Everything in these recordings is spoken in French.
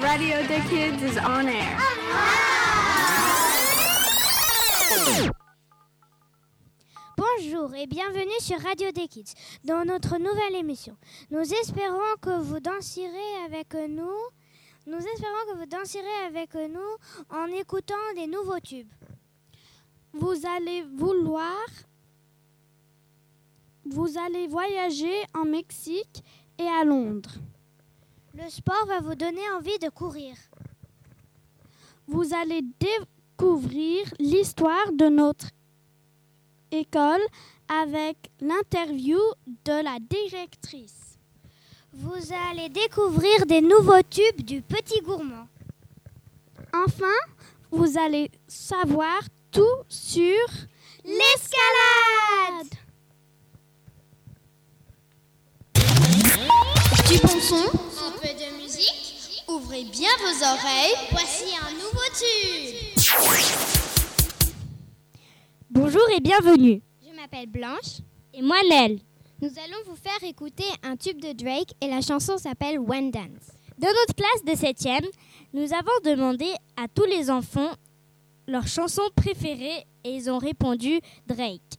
Radio des Kids is on air. Bonjour et bienvenue sur Radio des Kids dans notre nouvelle émission. Nous espérons que vous danserez avec nous. Nous espérons que vous danserez avec nous en écoutant des nouveaux tubes. Vous allez vouloir vous allez voyager en Mexique et à Londres. Le sport va vous donner envie de courir. Vous allez découvrir l'histoire de notre école avec l'interview de la directrice. Vous allez découvrir des nouveaux tubes du petit gourmand. Enfin, vous allez savoir tout sur l'escalade. Du bon son, un peu de musique. Ouvrez bien vos oreilles. Voici un nouveau tube. Bonjour et bienvenue. Je m'appelle Blanche. Et moi Nell. Nous allons vous faire écouter un tube de Drake et la chanson s'appelle One Dance. Dans notre classe de 7e, nous avons demandé à tous les enfants leur chanson préférée et ils ont répondu Drake.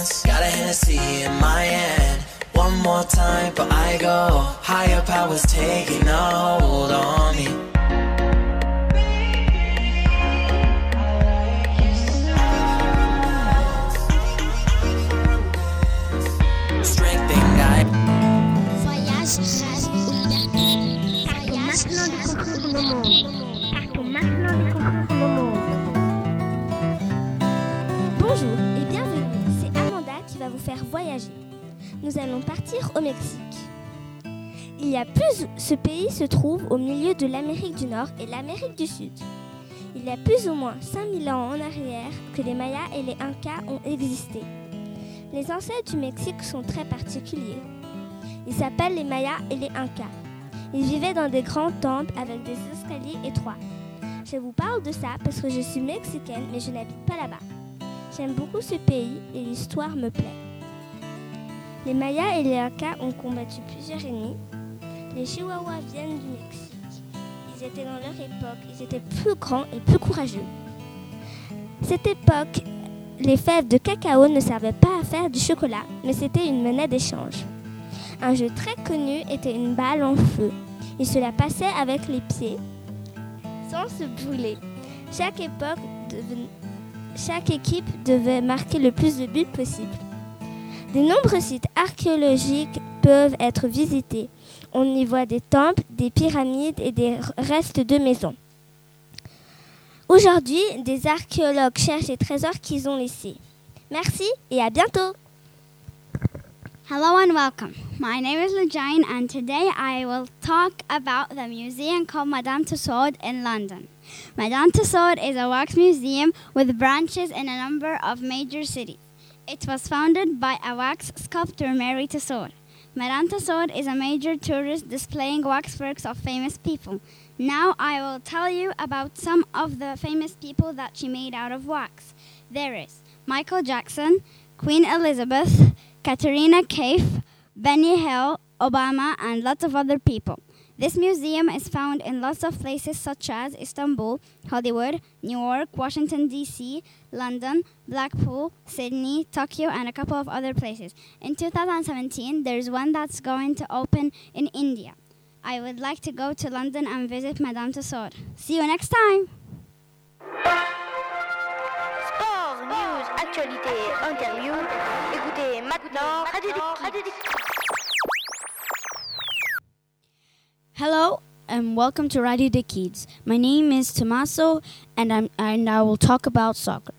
Got a Hennessy in my hand. One more time, but I go. Higher powers taking a hold on me. Nous allons partir au Mexique. Il y a plus, ce pays se trouve au milieu de l'Amérique du Nord et l'Amérique du Sud. Il y a plus ou moins 5000 ans en arrière que les Mayas et les Incas ont existé. Les ancêtres du Mexique sont très particuliers. Ils s'appellent les Mayas et les Incas. Ils vivaient dans des grands temples avec des escaliers étroits. Je vous parle de ça parce que je suis mexicaine mais je n'habite pas là-bas. J'aime beaucoup ce pays et l'histoire me plaît. Les Mayas et les Incas ont combattu plusieurs ennemis. Les Chihuahuas viennent du Mexique. Ils étaient dans leur époque, ils étaient plus grands et plus courageux. Cette époque, les fèves de cacao ne servaient pas à faire du chocolat, mais c'était une monnaie d'échange. Un jeu très connu était une balle en feu. Il se la passait avec les pieds sans se brûler. Chaque équipe devait marquer le plus de buts possible. De nombreux sites archéologiques peuvent être visités. On y voit des temples, des pyramides et des restes de maisons. Aujourd'hui, des archéologues cherchent les trésors qu'ils ont laissés. Merci et à bientôt. Hello and welcome. My name is Lejane, and today I will talk about the museum called Madame Tussauds in London. Madame Tussauds is a wax museum with branches in a number of major cities. It was founded by a wax sculptor, Mary Tussauds. Madame Tussauds is a major tourist displaying waxworks of famous people. Now I will tell you about some of the famous people that she made out of wax. There is Michael Jackson, Queen Elizabeth, Katerina Kaif, Benny Hill, Obama, and lots of other people. This museum is found in lots of places such as Istanbul, Hollywood, New York, Washington, D.C., London, Blackpool, Sydney, Tokyo, and a couple of other places. In 2017, there's one that's going to open in India. I would like to go to London and visit Madame Tussauds. See you next time! News, actualité, interview. Écoutez maintenant Radio Hello, and welcome to Radio the Kids. My name is Tommaso, and I'm and I will talk about soccer.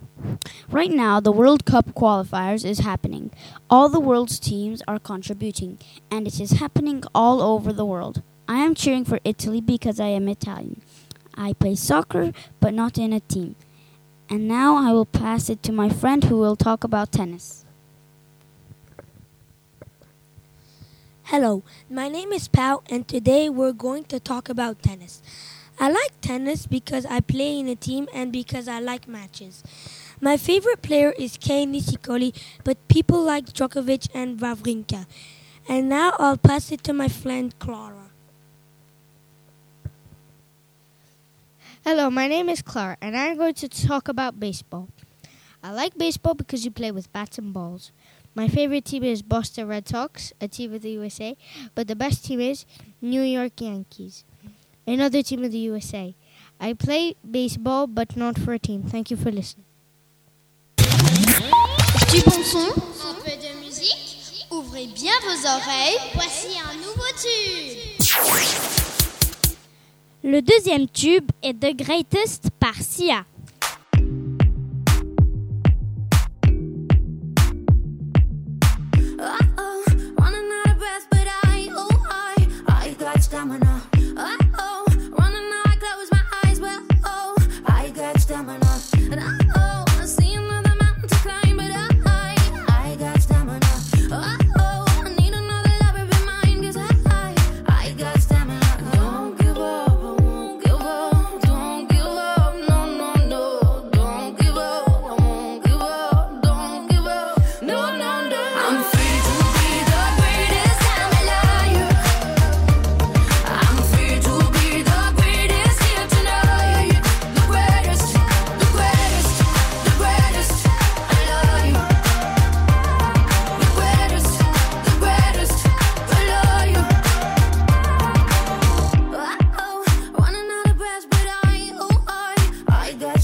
Right now, the World Cup qualifiers is happening. All the world's teams are contributing, and it is happening all over the world. I am cheering for Italy because I am Italian. I play soccer, but not in a team. And now I will pass it to my friend who will talk about tennis. Hello, my name is Pau, and today we're going to talk about tennis. I like tennis because I play in a team and because I like matches. My favorite player is Kei Nishikori, but people like Djokovic and Wawrinka. And now I'll pass it to my friend Clara. Hello, my name is Clara, and I'm going to talk about baseball. I like baseball because you play with bats and balls. My favorite team is Boston Red Sox, a team of the USA, but the best team is New York Yankees, another team of the USA. I play baseball, but not for a team. Thank you for listening. Du bon son, un peu de musique. Ouvrez bien vos oreilles. Voici un nouveau tube. Le deuxième tube est The Greatest par Sia.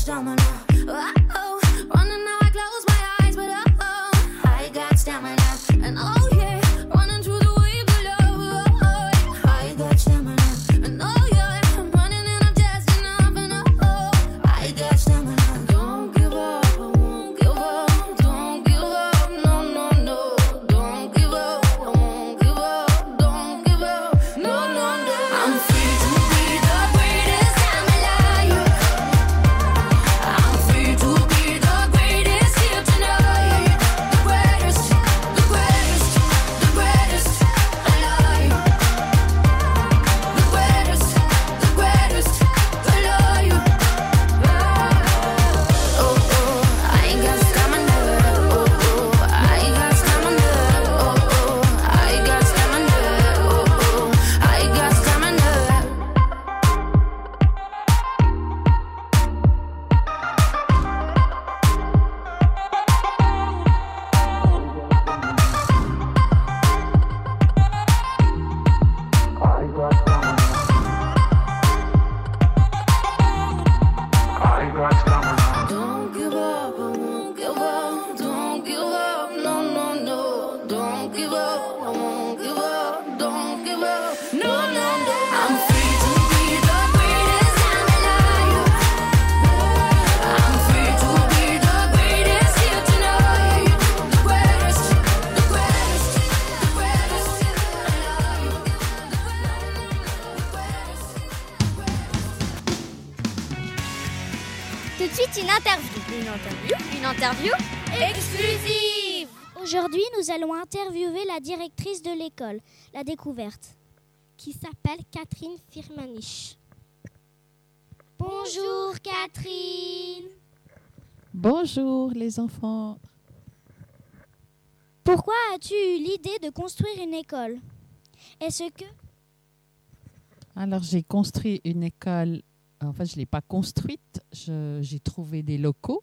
I Une interview. Une interview exclusive. Aujourd'hui, nous allons interviewer la directrice de l'école, la découverte, qui s'appelle Catherine Firmanich. Bonjour Catherine. Bonjour les enfants. Pourquoi as-tu eu l'idée de construire une école? Est-ce que Alors j'ai construit une école, en fait je ne l'ai pas construite, j'ai trouvé des locaux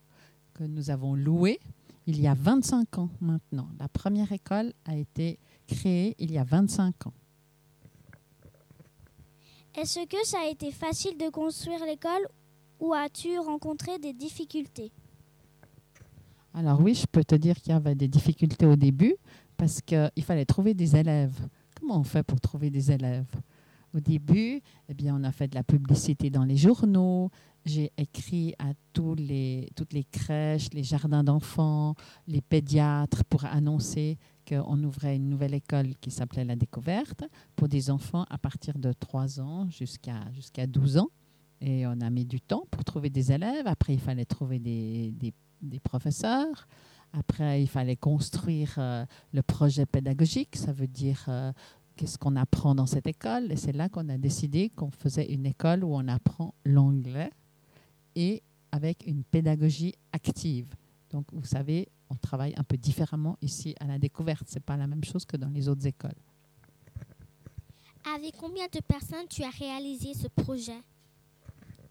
que nous avons loués il y a 25 ans maintenant. La première école a été créée il y a 25 ans. Est-ce que ça a été facile de construire l'école ou as-tu rencontré des difficultés? Alors oui, je peux te dire qu'il y avait des difficultés au début parce qu'il fallait trouver des élèves. Comment on fait pour trouver des élèves? Au début, eh bien, on a fait de la publicité dans les journaux. J'ai écrit à toutes les crèches, les jardins d'enfants, les pédiatres pour annoncer qu'on ouvrait une nouvelle école qui s'appelait La Découverte pour des enfants à partir de 3 ans jusqu'à jusqu'à 12 ans. Et on a mis du temps pour trouver des élèves. Après, il fallait trouver des, des, des professeurs. Après, il fallait construire euh, le projet pédagogique. Ça veut dire euh, qu'est-ce qu'on apprend dans cette école? Et c'est là qu'on a décidé qu'on faisait une école où on apprend l'anglais et avec une pédagogie active. Donc, vous savez, on travaille un peu différemment ici à la découverte. Ce n'est pas la même chose que dans les autres écoles. Avec combien de personnes tu as réalisé ce projet?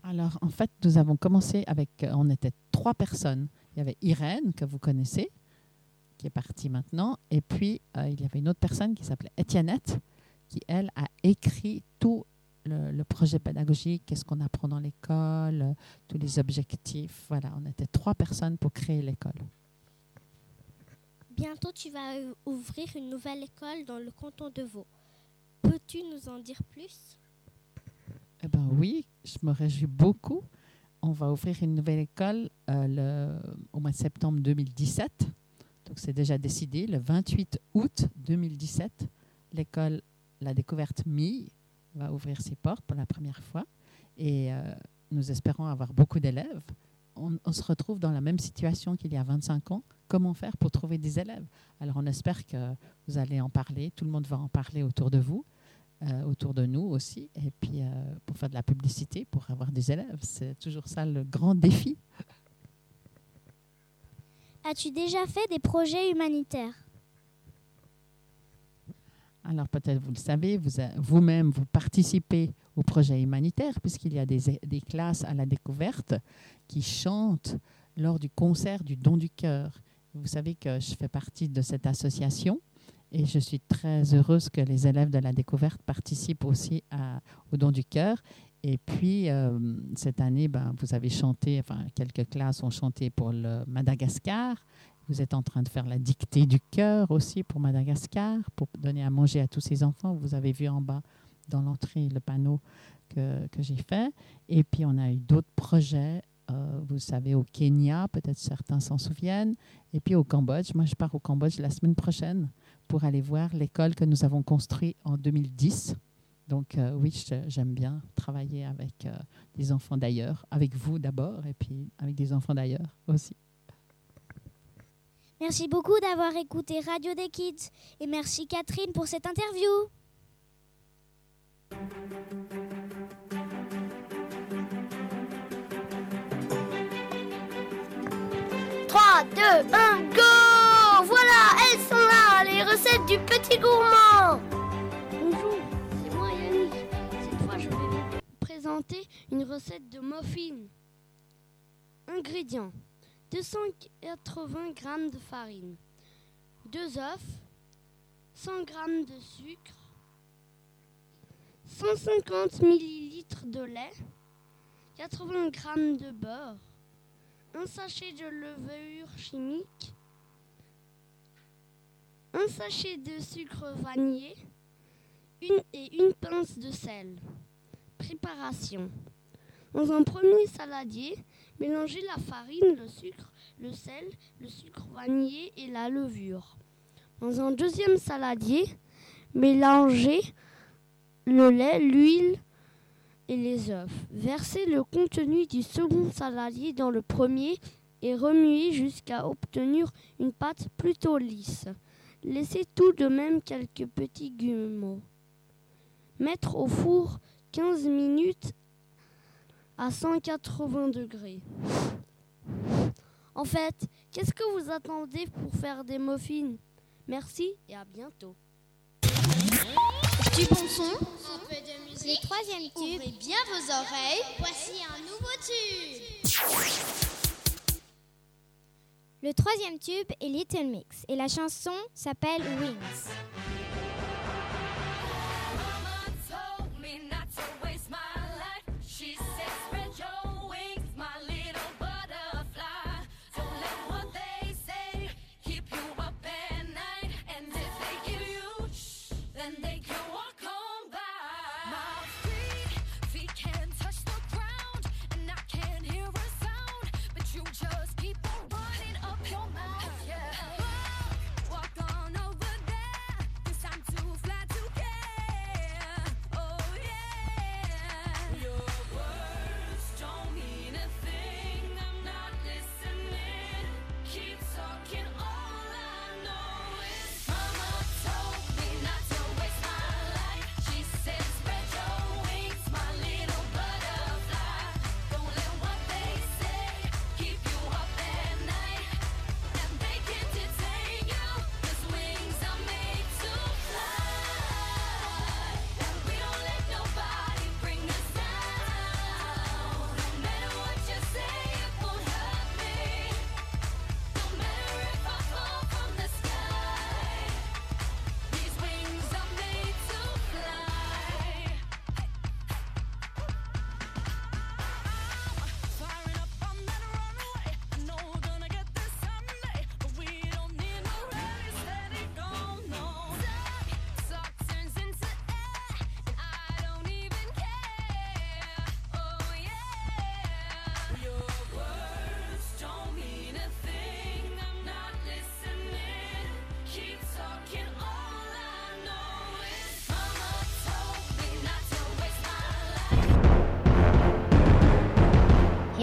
Alors, en fait, nous avons commencé avec, euh, on était trois personnes. Il y avait Irène, que vous connaissez, qui est partie maintenant. Et puis, euh, il y avait une autre personne qui s'appelait Étiennette, qui, elle, a écrit le, projet pédagogique, qu'est-ce qu'on apprend dans l'école, euh, tous les objectifs. Voilà, on était trois personnes pour créer l'école. Bientôt, tu vas ouvrir une nouvelle école dans le canton de Vaud. Peux-tu nous en dire plus? Eh bien oui, je me réjouis beaucoup. On va ouvrir une nouvelle école euh, le- au mois de septembre 2017. Donc c'est déjà décidé. Le 28 août 2017, l'école La Découverte Mille va ouvrir ses portes pour la première fois. Et euh, nous espérons avoir beaucoup d'élèves. On, se retrouve dans la même situation qu'il y a 25 ans. Comment faire pour trouver des élèves? Alors on espère que vous allez en parler. Tout le monde va en parler autour de vous euh, autour de nous aussi, et puis euh, pour faire de la publicité, pour avoir des élèves. C'est toujours ça le grand défi. As-tu déjà fait des projets humanitaires? Alors peut-être vous le savez, vous-même, vous, participez au projet humanitaire, puisqu'il y a des, classes à la découverte qui chantent lors du concert du don du cœur. Vous savez que je fais partie de cette association. Et je suis très heureuse que les élèves de la découverte participent aussi au don du cœur. Et puis, euh, cette année, ben, vous avez chanté, enfin, quelques classes ont chanté pour le Madagascar. Vous êtes en train de faire la dictée du cœur aussi pour Madagascar, pour donner à manger à tous ces enfants. Vous avez vu en bas dans l'entrée le panneau que, que j'ai fait. Et puis, on a eu d'autres projets. euh, vous savez, au Kenya, peut-être certains s'en souviennent. Et puis au Cambodge. Moi, je pars au Cambodge la semaine prochaine pour aller voir l'école que nous avons construite en 2010. Donc euh, oui, j'aime bien travailler avec euh, des enfants d'ailleurs, avec vous d'abord, et puis avec des enfants d'ailleurs aussi. Merci beaucoup d'avoir écouté Radio des Kids et merci Catherine pour cette interview. 3, 2, 1, go Voilà, elles sont là, les recettes du petit gourmand Bonjour, c'est moi Yannick. Cette fois, je vais vous présenter une recette de muffins. Ingrédients 280 g de farine, 2 œufs, 100 g de sucre, 150 ml de lait, 80 g de beurre, un sachet de levure chimique, un sachet de sucre vanillé, une et une pince de sel. Préparation. Dans un premier saladier, mélangez la farine, le sucre, le sel, le sucre vanillé et la levure. Dans un deuxième saladier, mélangez le lait, l'huile et les œufs. Versez le contenu du second saladier dans le premier et remuez jusqu'à obtenir une pâte plutôt lisse. Laissez tout de même quelques petits grumeaux. Mettre au four 15 minutes à 180 degrés. En fait, qu'est-ce que vous attendez pour faire des muffins? Merci et à bientôt. Du bon son, un peu de musique. Le troisième tube. Ouvrez bien vos oreilles. Voici un nouveau tube. Le troisième tube est Little Mix et la chanson s'appelle Wings.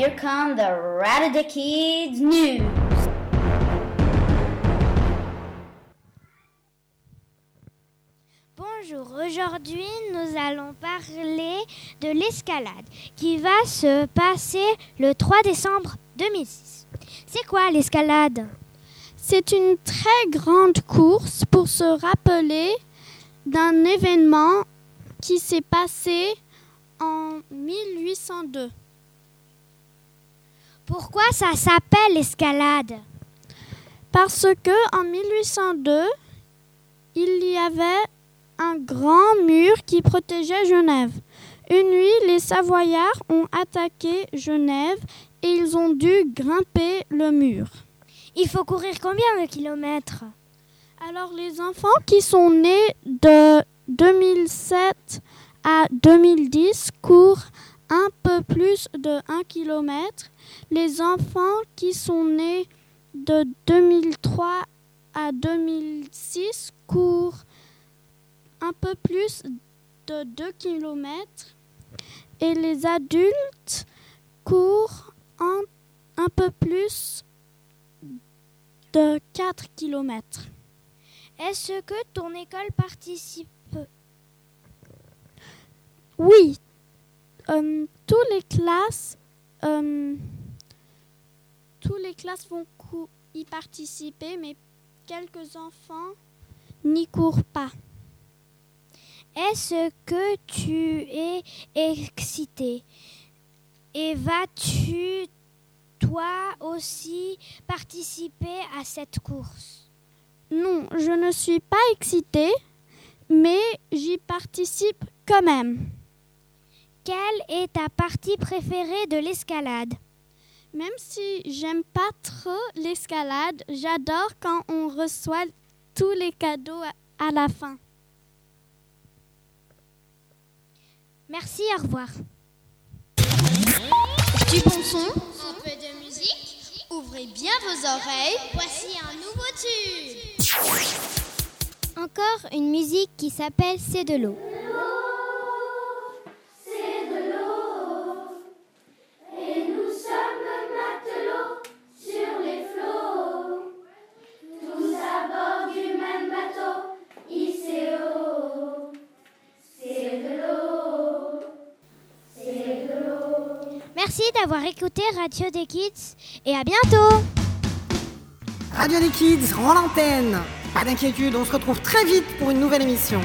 Here come the Kids news. Bonjour, aujourd'hui nous allons parler de l'escalade qui va se passer le 3 décembre 2006. C'est quoi l'escalade? C'est une très grande course pour se rappeler d'un événement qui s'est passé en 1802. Pourquoi ça s'appelle l'escalade Parce que en 1802, il y avait un grand mur qui protégeait Genève. Une nuit, les Savoyards ont attaqué Genève et ils ont dû grimper le mur. Il faut courir combien de kilomètres? Alors les enfants qui sont nés de 2007 à 2010 courent un peu plus de 1 km. Les enfants qui sont nés de 2003 à 2006 courent un peu plus de 2 km et les adultes courent en un peu plus de 4 km. Est-ce que ton école participe? Oui, euh, tous les classes, euh, tous les classes vont y participer, mais quelques enfants n'y courent pas. Est-ce que tu es excité? Et vas-tu toi aussi participer à cette course? Non, je ne suis pas excitée, mais j'y participe quand même. Quelle est ta partie préférée de l'escalade? Même si j'aime pas trop l'escalade, j'adore quand on reçoit tous les cadeaux à la fin. Merci, au revoir. Du bon son, un peu de musique. Ouvrez bien vos oreilles. Voici un nouveau tube. Encore une musique qui s'appelle C'est de l'eau. D'avoir écouté Radio des Kids et à bientôt. Radio des Kids rend l'antenne. Pas d'inquiétude, on se retrouve très vite pour une nouvelle émission.